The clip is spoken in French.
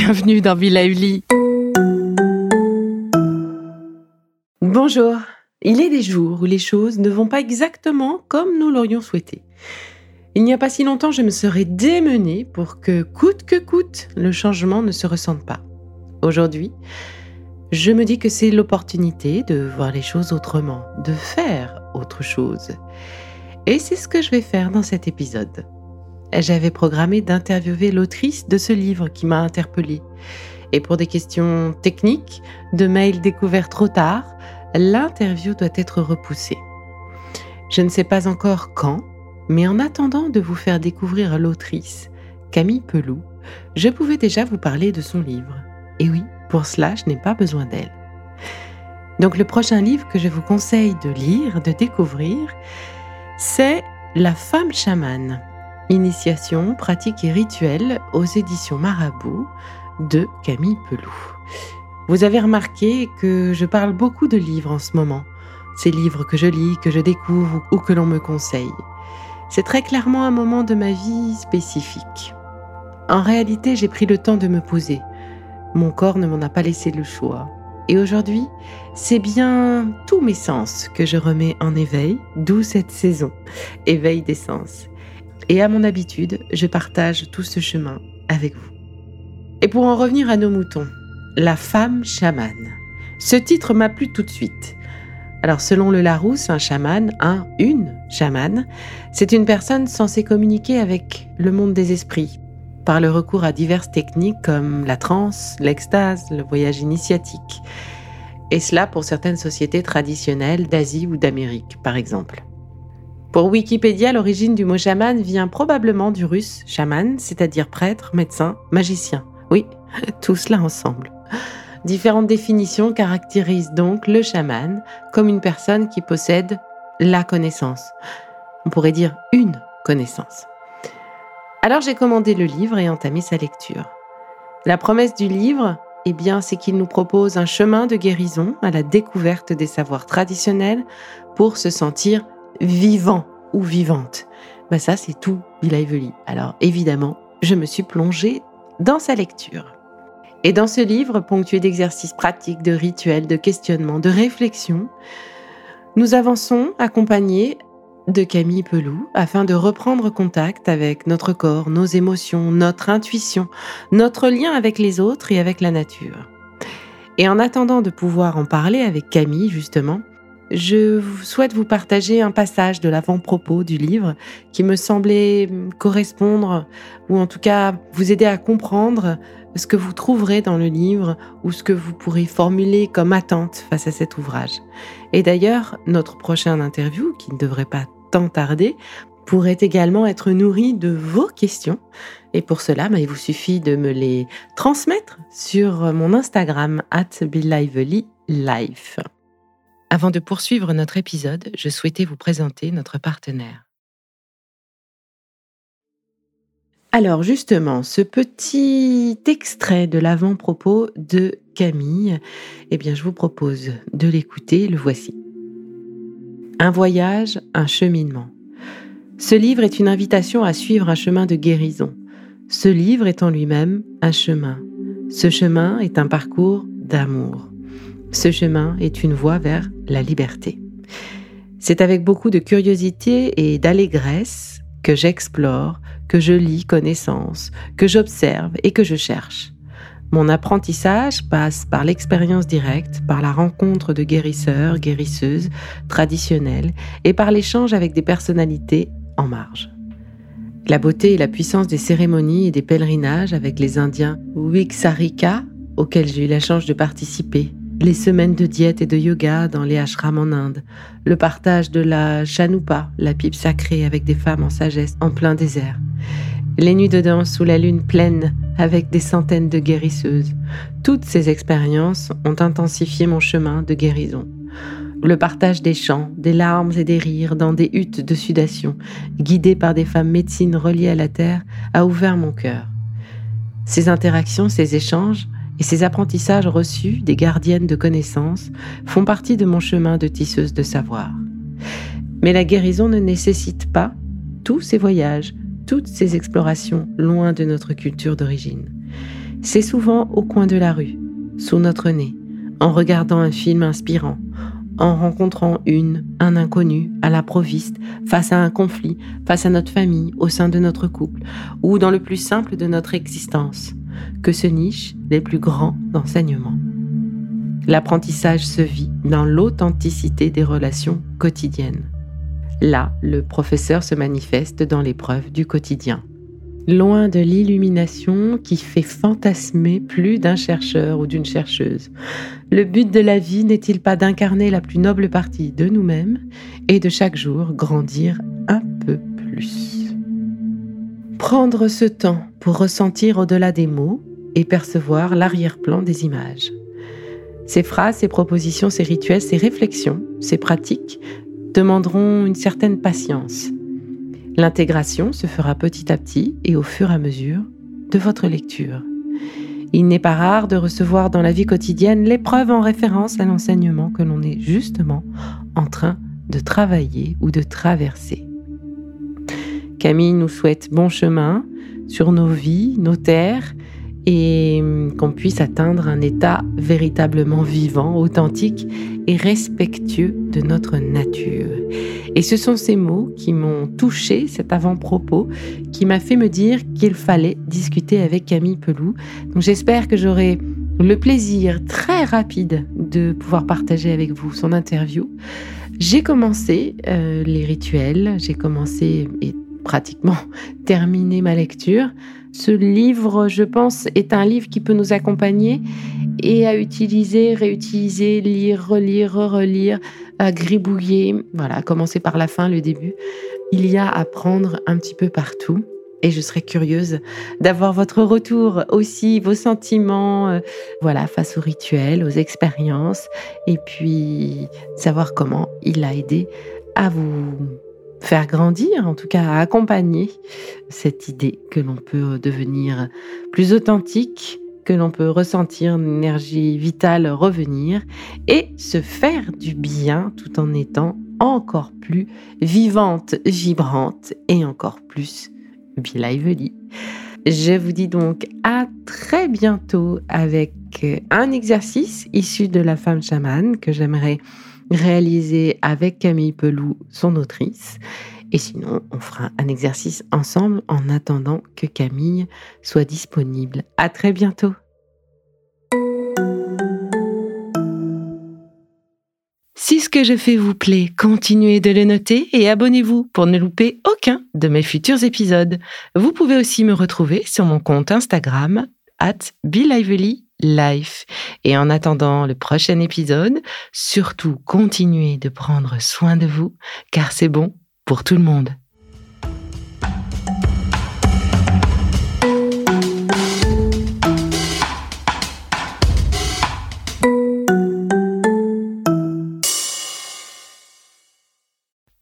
Bienvenue dans Villa Uli. Bonjour. Il est des jours où les choses ne vont pas exactement comme nous l'aurions souhaité. Il n'y a pas si longtemps, je me serais démenée pour que, coûte que coûte, le changement ne se ressente pas. Aujourd'hui, je me dis que c'est l'opportunité de voir les choses autrement, de faire autre chose. Et c'est ce que je vais faire dans cet épisode. J'avais programmé d'interviewer l'autrice de ce livre qui m'a interpellée. Et pour des questions techniques, de mails découverts trop tard, l'interview doit être repoussée. Je ne sais pas encore quand, mais en attendant de vous faire découvrir l'autrice, Camille Peloux, je pouvais déjà vous parler de son livre. Et oui, pour cela, je n'ai pas besoin d'elle. Donc le prochain livre que je vous conseille de lire, de découvrir, c'est La femme chamane, initiation, pratique et rituel aux éditions Marabout de Camille Peloux. Vous avez remarqué que je parle beaucoup de livres en ce moment, ces livres que je lis, que je découvre ou que l'on me conseille. C'est très clairement un moment de ma vie spécifique. En réalité, j'ai pris le temps de me poser. Mon corps ne m'en a pas laissé le choix. Et aujourd'hui, c'est bien tous mes sens que je remets en éveil, d'où cette saison, éveil des sens. Et à mon habitude, je partage tout ce chemin avec vous. Et pour en revenir à nos moutons, La femme chamane. Ce titre m'a plu tout de suite. Alors selon le Larousse, un chaman, un, une chamane, c'est une personne censée communiquer avec le monde des esprits par le recours à diverses techniques comme la transe, l'extase, le voyage initiatique. Et cela pour certaines sociétés traditionnelles d'Asie ou d'Amérique, par exemple. Pour Wikipédia, l'origine du mot chaman vient probablement du russe chaman, c'est-à-dire prêtre, médecin, magicien. Oui, tout cela ensemble. Différentes définitions caractérisent donc le chaman comme une personne qui possède la connaissance. On pourrait dire une connaissance. Alors j'ai commandé le livre et entamé sa lecture. La promesse du livre, eh bien, c'est qu'il nous propose un chemin de guérison à la découverte des savoirs traditionnels pour se sentir vivant ou vivante. Ben ça, c'est tout Evely. Alors évidemment, je me suis plongée dans sa lecture. Et dans ce livre, ponctué d'exercices pratiques, de rituels, de questionnements, de réflexions, nous avançons accompagnés de Camille Peloux afin de reprendre contact avec notre corps, nos émotions, notre intuition, notre lien avec les autres et avec la nature. Et en attendant de pouvoir en parler avec Camille, justement, je souhaite vous partager un passage de l'avant-propos du livre qui me semblait correspondre, ou en tout cas vous aider à comprendre ce que vous trouverez dans le livre ou ce que vous pourrez formuler comme attente face à cet ouvrage. Et d'ailleurs, notre prochaine interview, qui ne devrait pas tant tarder, pourrait également être nourrie de vos questions. Et pour cela, bah, il vous suffit de me les transmettre sur mon Instagram, at Life. Avant de poursuivre notre épisode, je souhaitais vous présenter notre partenaire. Alors justement, ce petit extrait de l'avant-propos de Camille, eh bien je vous propose de l'écouter, le voici. Un voyage, un cheminement. Ce livre est une invitation à suivre un chemin de guérison. Ce livre est en lui-même un chemin. Ce chemin est un parcours d'amour. Ce chemin est une voie vers la liberté. C'est avec beaucoup de curiosité et d'allégresse que j'explore, que je lis connaissance, que j'observe et que je cherche. Mon apprentissage passe par l'expérience directe, par la rencontre de guérisseurs, guérisseuses traditionnelles et par l'échange avec des personnalités en marge. La beauté et la puissance des cérémonies et des pèlerinages avec les Indiens Wiksarika, auxquels j'ai eu la chance de participer, les semaines de diète et de yoga dans les ashrams en Inde, le partage de la chanupa, la pipe sacrée avec des femmes en sagesse en plein désert, les nuits de danse sous la lune pleine avec des centaines de guérisseuses. Toutes ces expériences ont intensifié mon chemin de guérison. Le partage des chants, des larmes et des rires dans des huttes de sudation, guidées par des femmes médecines reliées à la terre, a ouvert mon cœur. Ces interactions, ces échanges et ces apprentissages reçus des gardiennes de connaissances font partie de mon chemin de tisseuse de savoir. Mais la guérison ne nécessite pas tous ces voyages, toutes ces explorations loin de notre culture d'origine. C'est souvent au coin de la rue, sous notre nez, en regardant un film inspirant, en rencontrant une, un inconnu, à l'improviste, face à un conflit, face à notre famille, au sein de notre couple, ou dans le plus simple de notre existence, que se nichent les plus grands enseignements. L'apprentissage se vit dans l'authenticité des relations quotidiennes. Là, le professeur se manifeste dans l'épreuve du quotidien. Loin de l'illumination qui fait fantasmer plus d'un chercheur ou d'une chercheuse. Le but de la vie n'est-il pas d'incarner la plus noble partie de nous-mêmes et de chaque jour grandir un peu plus? Prendre ce temps pour ressentir au-delà des mots et percevoir l'arrière-plan des images. Ces phrases, ces propositions, ces rituels, ces réflexions, ces pratiques demanderont une certaine patience. L'intégration se fera petit à petit et au fur et à mesure de votre lecture. Il n'est pas rare de recevoir dans la vie quotidienne l'épreuve en référence à l'enseignement que l'on est justement en train de travailler ou de traverser. Camille nous souhaite bon chemin sur nos vies, nos terres, et qu'on puisse atteindre un état véritablement vivant, authentique et respectueux de notre nature. Et ce sont ces mots qui m'ont touché, cet avant-propos, qui m'a fait me dire qu'il fallait discuter avec Camille Pelou. Donc j'espère que j'aurai le plaisir très rapide de pouvoir partager avec vous son interview. J'ai commencé euh, les rituels, j'ai commencé et pratiquement terminé ma lecture. Ce livre, je pense, est un livre qui peut nous accompagner et à utiliser, réutiliser, lire, relire, relire, à gribouiller. Voilà, commencer par la fin, le début. Il y a à prendre un petit peu partout. Et je serais curieuse d'avoir votre retour aussi, vos sentiments, euh, voilà, face aux rituels, aux expériences, et puis savoir comment il a aidé à vous faire grandir, en tout cas accompagner cette idée que l'on peut devenir plus authentique, que l'on peut ressentir une énergie vitale revenir et se faire du bien tout en étant encore plus vivante, vibrante et encore plus lively. Je vous dis donc à très bientôt avec un exercice issu de la femme chamane que j'aimerais réalisé avec Camille Pelou, son autrice. Et sinon, on fera un exercice ensemble en attendant que Camille soit disponible. À très bientôt. Si ce que je fais vous plaît, continuez de le noter et abonnez-vous pour ne louper aucun de mes futurs épisodes. Vous pouvez aussi me retrouver sur mon compte Instagram at Life. Et en attendant le prochain épisode, surtout continuez de prendre soin de vous, car c'est bon pour tout le monde.